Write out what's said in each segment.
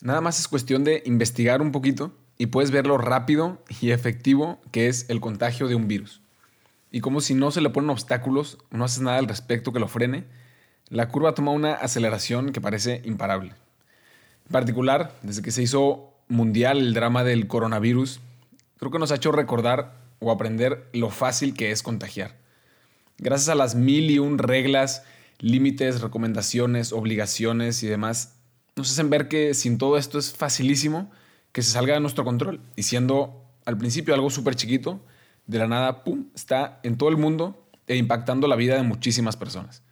Nada más es cuestión de investigar un poquito y puedes ver lo rápido y efectivo que es el contagio de un virus. Y como si no se le ponen obstáculos, no haces nada al respecto que lo frene, la curva toma una aceleración que parece imparable. En particular, desde que se hizo mundial el drama del coronavirus, creo que nos ha hecho recordar o aprender lo fácil que es contagiar. Gracias a las mil y un reglas, límites, recomendaciones, obligaciones y demás, nos hacen ver que sin todo esto es facilísimo que se salga de nuestro control. Y siendo al principio algo súper chiquito, de la nada, ¡pum!, está en todo el mundo e impactando la vida de muchísimas personas.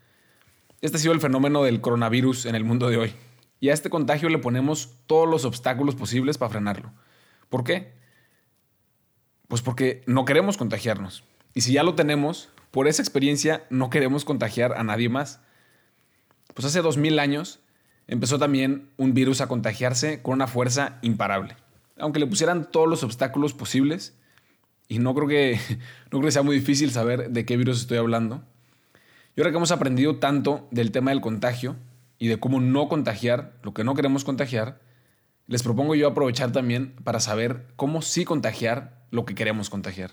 Este ha sido el fenómeno del coronavirus en el mundo de hoy. Y a este contagio le ponemos todos los obstáculos posibles para frenarlo. ¿Por qué? Pues porque no queremos contagiarnos. Y si ya lo tenemos, por esa experiencia no queremos contagiar a nadie más. Pues hace dos mil años empezó también un virus a contagiarse con una fuerza imparable. Aunque le pusieran todos los obstáculos posibles, y no creo que, no creo sea muy difícil saber de qué virus estoy hablando. Y ahora que hemos aprendido tanto del tema del contagio y de cómo no contagiar lo que no queremos contagiar, les propongo yo aprovechar también para saber cómo sí contagiar lo que queremos contagiar.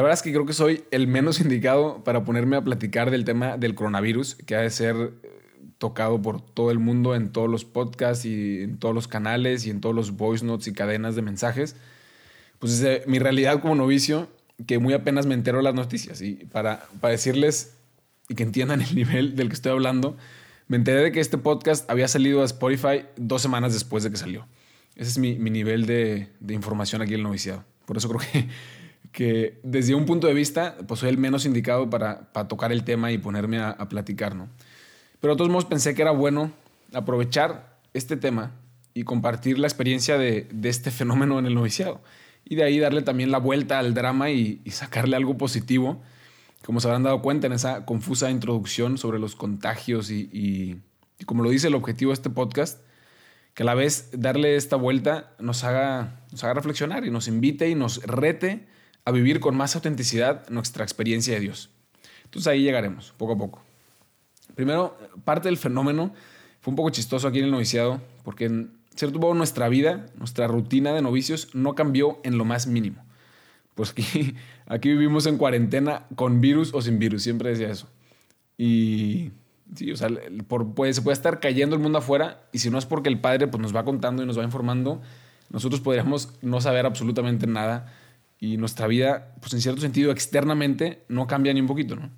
La verdad es que creo que soy el menos indicado para ponerme a platicar del tema del coronavirus, que ha de ser eh, tocado por todo el mundo en todos los podcasts y en todos los canales y en todos los voice notes y cadenas de mensajes. Pues es mi realidad como novicio, que muy apenas me entero las noticias. Y para, para decirles y que entiendan el nivel del que estoy hablando, me enteré de que este podcast había salido a Spotify dos semanas después de que salió. Ese es mi, mi nivel de, de información aquí en el noviciado. Por eso creo que que desde un punto de vista, pues soy el menos indicado para, para tocar el tema y ponerme a, platicar, ¿no? Pero de todos modos pensé que era bueno aprovechar este tema y compartir la experiencia de, de este fenómeno en el noviciado. Y de ahí darle también la vuelta al drama y, y sacarle algo positivo, como se habrán dado cuenta en esa confusa introducción sobre los contagios y, y, y como lo dice el objetivo de este podcast, que a la vez darle esta vuelta nos haga, nos haga reflexionar y nos invite y nos rete a vivir con más autenticidad nuestra experiencia de Dios. Entonces ahí llegaremos, poco a poco. Primero, parte del fenómeno fue un poco chistoso aquí en el noviciado, porque en cierto modo nuestra vida, nuestra rutina de novicios no cambió en lo más mínimo. Pues aquí, aquí vivimos en cuarentena con virus o sin virus, siempre decía eso. Y sí, o sea, por, se puede estar cayendo el mundo afuera y si no es porque el Padre pues, nos va contando y nos va informando, nosotros podríamos no saber absolutamente nada y nuestra vida, pues en cierto sentido, externamente no cambia ni un poquito, ¿no?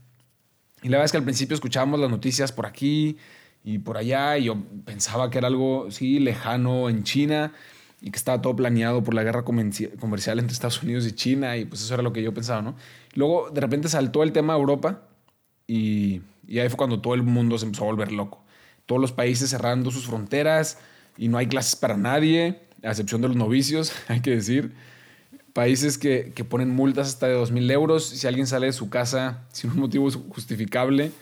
Y la verdad es que al principio escuchábamos las noticias por aquí y por allá y yo pensaba que era algo, sí, lejano en China y que estaba todo planeado por la guerra comercial entre Estados Unidos y China y pues eso era lo que yo pensaba, ¿no? Luego de repente saltó el tema Europa y, y ahí fue cuando todo el mundo se empezó a volver loco. Todos los países cerrando sus fronteras y no hay clases para nadie, a excepción de los novicios, hay que decir países que, que, ponen multas hasta de 2.000 euros si alguien sale de su casa sin un motivo justificable.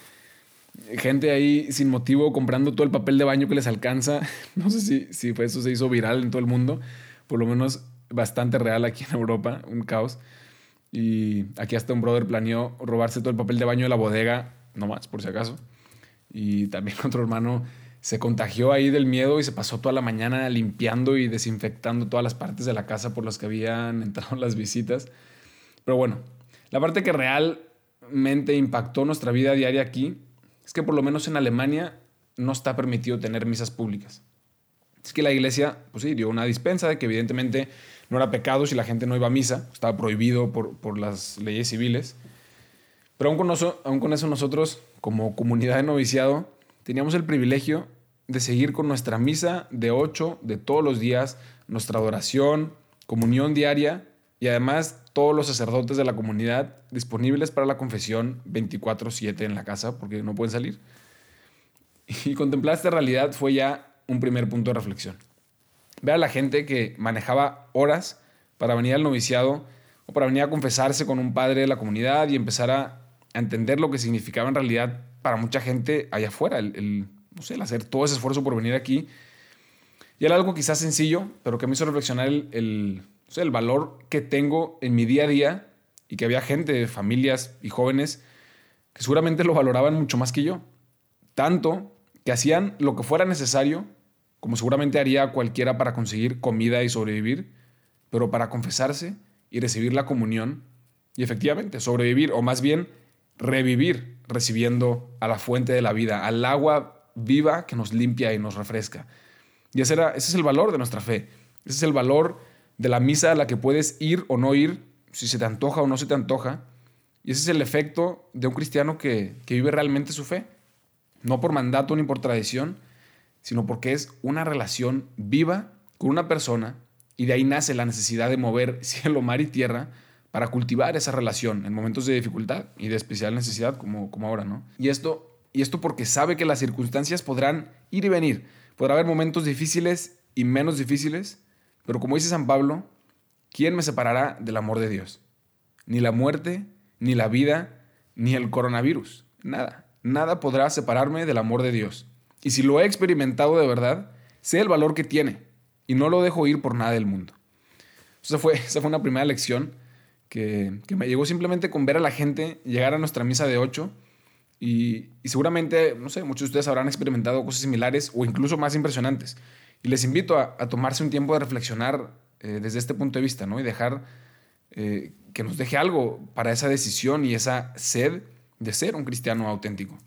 Gente ahí sin motivo comprando todo el papel de baño que les alcanza. No sé si, si eso se hizo viral en todo el mundo. Por lo menos bastante real aquí en Europa. Un caos. Y aquí hasta un brother planeó robarse todo el papel de baño de la bodega. No más, por si acaso. Y también otro hermano se contagió ahí del miedo y se pasó toda la mañana limpiando y desinfectando todas las partes de la casa por las que habían entrado las visitas. Pero bueno, la parte que realmente impactó nuestra vida diaria aquí es que por lo menos en Alemania no está permitido tener misas públicas. Es que la iglesia, pues sí, dio una dispensa de que evidentemente no era pecado si la gente no iba a misa, estaba prohibido por, por las leyes civiles. Pero aún con, aún con eso nosotros, como comunidad de noviciado, teníamos el privilegio de seguir con nuestra misa de 8 de todos los días, nuestra adoración, comunión diaria, y además todos los sacerdotes de la comunidad disponibles para la confesión 24/7 en la casa porque no pueden salir. Y contemplar esta realidad fue ya un primer punto de reflexión. Ver a la gente que manejaba horas para venir al noviciado o para venir a confesarse con un padre de la comunidad y empezar a, entender lo que significaba en realidad para mucha gente allá afuera, el, hacer todo ese esfuerzo por venir aquí. Y era algo quizás sencillo, pero que me hizo reflexionar el, el valor que tengo en mi día a día y que había gente, familias y jóvenes que seguramente lo valoraban mucho más que yo. Tanto que hacían lo que fuera necesario, como seguramente haría cualquiera para conseguir comida y sobrevivir, pero para confesarse y recibir la comunión y efectivamente sobrevivir, o más bien revivir recibiendo a la fuente de la vida, al agua viva que nos limpia y nos refresca. Y ese, es el valor de nuestra fe, ese es el valor de la misa a la que puedes ir o no ir, si se te antoja o no se te antoja. Y ese es el efecto de un cristiano que, que vive realmente su fe no por mandato ni por tradición, sino porque es una relación viva con una persona y de ahí nace la necesidad de mover cielo, mar y tierra para cultivar esa relación en momentos de dificultad y de especial necesidad como, como ahora, ¿no? Y esto, y esto porque sabe que las circunstancias podrán ir y venir. Podrá haber momentos difíciles y menos difíciles, pero como dice San Pablo, ¿quién me separará del amor de Dios? Ni la muerte, ni la vida, ni el coronavirus, nada nada podrá separarme del amor de Dios. Y si lo he experimentado de verdad, sé el valor que tiene y no lo dejo ir por nada del mundo. Esa fue, esa fue una primera lección que, me llegó simplemente con ver a la gente llegar a nuestra misa de 8 y, seguramente, no sé, muchos de ustedes habrán experimentado cosas similares o incluso más impresionantes. Y les invito a, tomarse un tiempo de reflexionar eh, desde este punto de vista ¿no? y dejar eh, que nos deje algo para esa decisión y esa sed de ser un cristiano auténtico.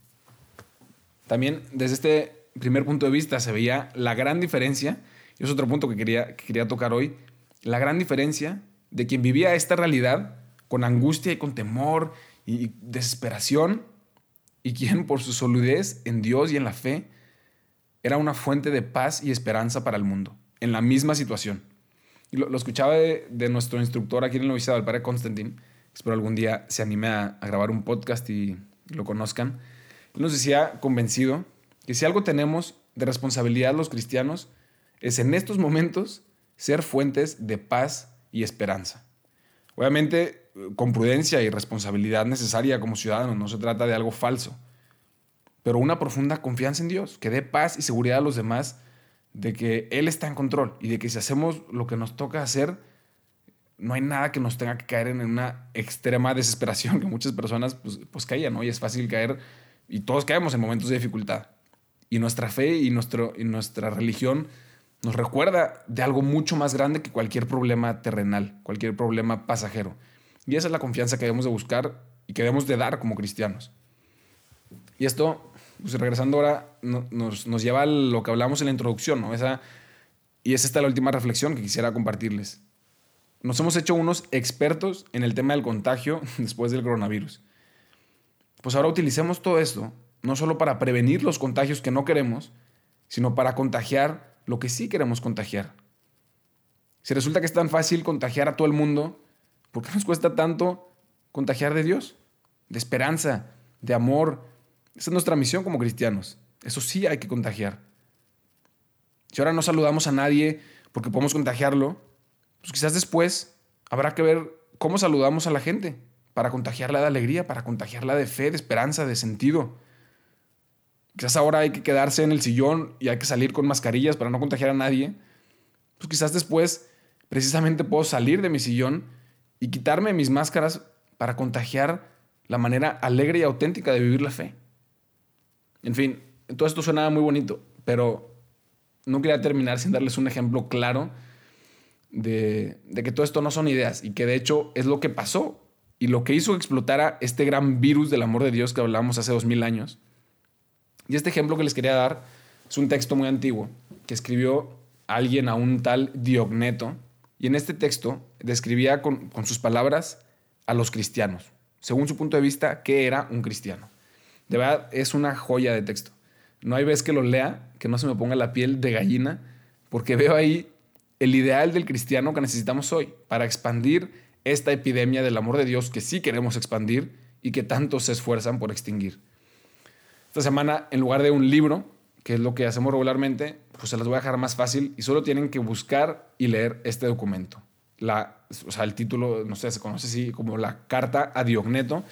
También desde este primer punto de vista se veía la gran diferencia, y es otro punto que quería, quería tocar hoy, la gran diferencia de quien vivía esta realidad con angustia y con temor y desesperación, y quien por su solidez en Dios y en la fe era una fuente de paz y esperanza para el mundo, en la misma situación. Lo, escuchaba de, nuestro instructor aquí en el noviciado, el padre Constantin, espero algún día se anime a, grabar un podcast y lo conozcan. Él nos decía convencido que si algo tenemos de responsabilidad los cristianos es en estos momentos ser fuentes de paz y esperanza. Obviamente con prudencia y responsabilidad necesaria como ciudadanos, no se trata de algo falso, pero una profunda confianza en Dios, que dé paz y seguridad a los demás de que Él está en control y de que si hacemos lo que nos toca hacer, no hay nada que nos tenga que caer en una extrema desesperación que muchas personas pues, pues caían, ¿no? Y es fácil caer y todos caemos en momentos de dificultad. Y nuestra fe y, nuestro, y nuestra religión nos recuerda de algo mucho más grande que cualquier problema terrenal, cualquier problema pasajero. Y esa es la confianza que debemos de buscar y que debemos de dar como cristianos. Y esto, pues regresando ahora, nos, lleva a lo que hablamos en la introducción, ¿no? Esa, y es esta la última reflexión que quisiera compartirles nos hemos hecho unos expertos en el tema del contagio después del coronavirus. Pues ahora utilicemos todo esto, no solo para prevenir los contagios que no queremos, sino para contagiar lo que sí queremos contagiar. Si resulta que es tan fácil contagiar a todo el mundo, ¿por qué nos cuesta tanto contagiar de Dios? De esperanza, de amor. Esa es nuestra misión como cristianos. Eso sí hay que contagiar. Si ahora no saludamos a nadie porque podemos contagiarlo, pues quizás después habrá que ver cómo saludamos a la gente para contagiarla de alegría, para contagiarla de fe, de esperanza, de sentido. Quizás ahora hay que quedarse en el sillón y hay que salir con mascarillas para no contagiar a nadie. Pues quizás después precisamente puedo salir de mi sillón y quitarme mis máscaras para contagiar la manera alegre y auténtica de vivir la fe. En fin, todo esto suena muy bonito, pero no quería terminar sin darles un ejemplo claro de, que todo esto no son ideas y que de hecho es lo que pasó y lo que hizo que explotara este gran virus del amor de Dios que hablábamos hace dos mil años. Y este ejemplo que les quería dar es un texto muy antiguo que escribió alguien a un tal Diogneto y en este texto describía con, con sus palabras a los cristianos, según su punto de vista, qué era un cristiano. De verdad, es una joya de texto. No hay vez que lo lea que no se me ponga la piel de gallina, porque veo ahí el ideal del cristiano que necesitamos hoy para expandir esta epidemia del amor de Dios que sí queremos expandir y que tantos se esfuerzan por extinguir. Esta semana, en lugar de un libro, que es lo que hacemos regularmente, pues se las voy a dejar más fácil y solo tienen que buscar y leer este documento. La, o sea, el título, no sé, se conoce así como la Carta a Diogneto.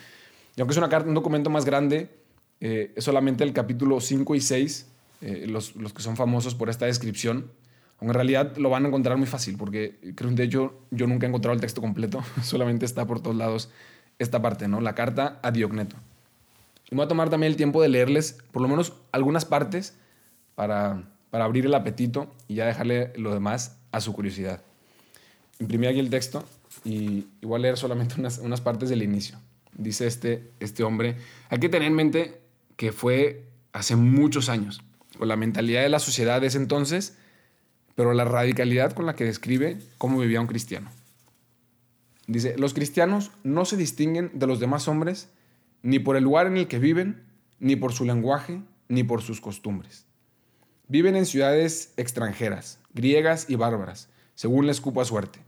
Y aunque es una carta, un documento más grande, eh, es solamente el capítulo 5 y 6, eh, los, los, que son famosos por esta descripción. Aunque en realidad lo van a encontrar muy fácil, porque creo que hecho yo nunca he encontrado el texto completo, solamente está por todos lados esta parte, ¿no? La carta a Diogneto. Y voy a tomar también el tiempo de leerles por lo menos algunas partes para, para abrir el apetito y ya dejarle lo demás a su curiosidad. Imprimí aquí el texto y, y voy a leer solamente unas, unas partes del inicio. Dice este, este hombre, hay que tener en mente que fue hace muchos años, con la mentalidad de la sociedad de ese entonces, pero la radicalidad con la que describe cómo vivía un cristiano. Dice, los cristianos no se distinguen de los demás hombres ni por el lugar en el que viven, ni por su lenguaje, ni por sus costumbres. Viven en ciudades extranjeras, griegas y bárbaras, según les cupa suerte,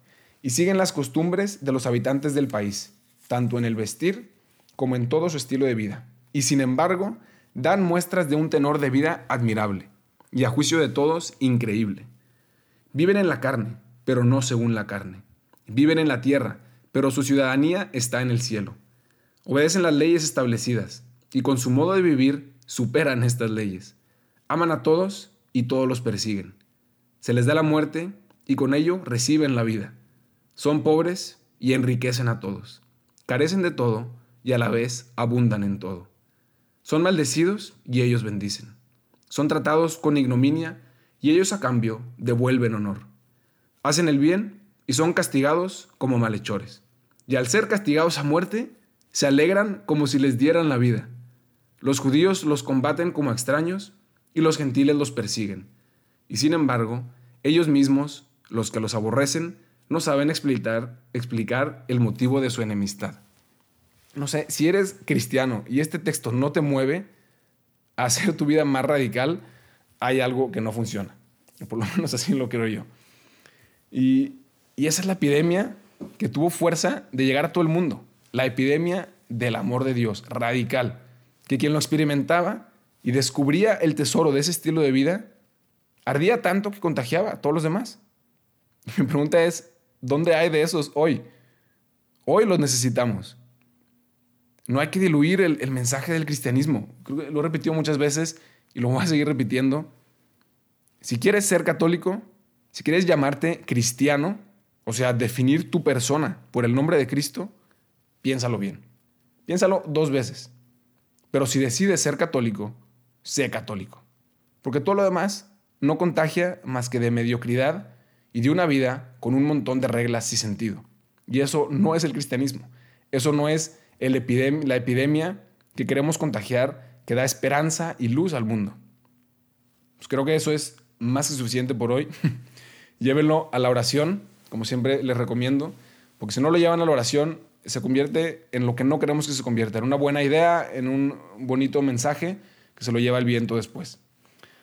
y siguen las costumbres de los habitantes del país, tanto en el vestir como en todo su estilo de vida. Y sin embargo, dan muestras de un tenor de vida admirable, y a juicio de todos, increíble. Viven en la carne, pero no según la carne. Viven en la tierra, pero su ciudadanía está en el cielo. Obedecen las leyes establecidas, y con su modo de vivir superan estas leyes. Aman a todos y todos los persiguen. Se les da la muerte y con ello reciben la vida. Son pobres y enriquecen a todos. Carecen de todo y a la vez abundan en todo. Son maldecidos y ellos bendicen. Son tratados con ignominia y ellos a cambio devuelven honor. Hacen el bien y son castigados como malhechores. Y al ser castigados a muerte, se alegran como si les dieran la vida. Los judíos los combaten como extraños y los gentiles los persiguen. Y sin embargo, ellos mismos, los que los aborrecen, no saben explicar, explicar el motivo de su enemistad. No sé, si eres cristiano y este texto no te mueve a hacer tu vida más radical, hay algo que no funciona. Por lo menos así lo creo yo. Y, y esa es la epidemia que tuvo fuerza de llegar a todo el mundo. La epidemia del amor de Dios, radical. Que quien lo experimentaba y descubría el tesoro de ese estilo de vida, ardía tanto que contagiaba a todos los demás. Mi pregunta es, ¿dónde hay de esos hoy? Hoy los necesitamos. No hay que diluir el, el mensaje del cristianismo. lo he repetido muchas veces y lo voy a seguir repitiendo. Si quieres ser católico, si quieres llamarte cristiano, o sea, definir tu persona por el nombre de Cristo, piénsalo bien. Piénsalo dos veces. Pero si decides ser católico, sé católico. Porque todo lo demás no contagia más que de mediocridad y de una vida con un montón de reglas sin sentido. Y eso no es el cristianismo. Eso no es el la epidemia que queremos contagiar que da esperanza y luz al mundo. Pues creo que eso es más que suficiente por hoy. Llévenlo a la oración, como siempre les recomiendo, porque si no lo llevan a la oración, se convierte en lo que no queremos que se convierta, en una buena idea, en un bonito mensaje que se lo lleva el viento después.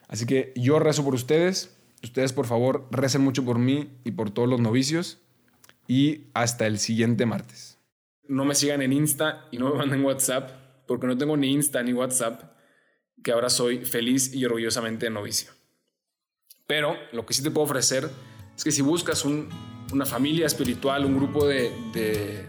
Así que yo rezo por ustedes, ustedes por favor recen mucho por mí y por todos los novicios y hasta el siguiente martes. No me sigan en Insta y no me manden WhatsApp porque no tengo ni Insta ni WhatsApp, que ahora soy feliz y orgullosamente novicio. Pero lo que sí te puedo ofrecer es que si buscas una familia espiritual, un grupo de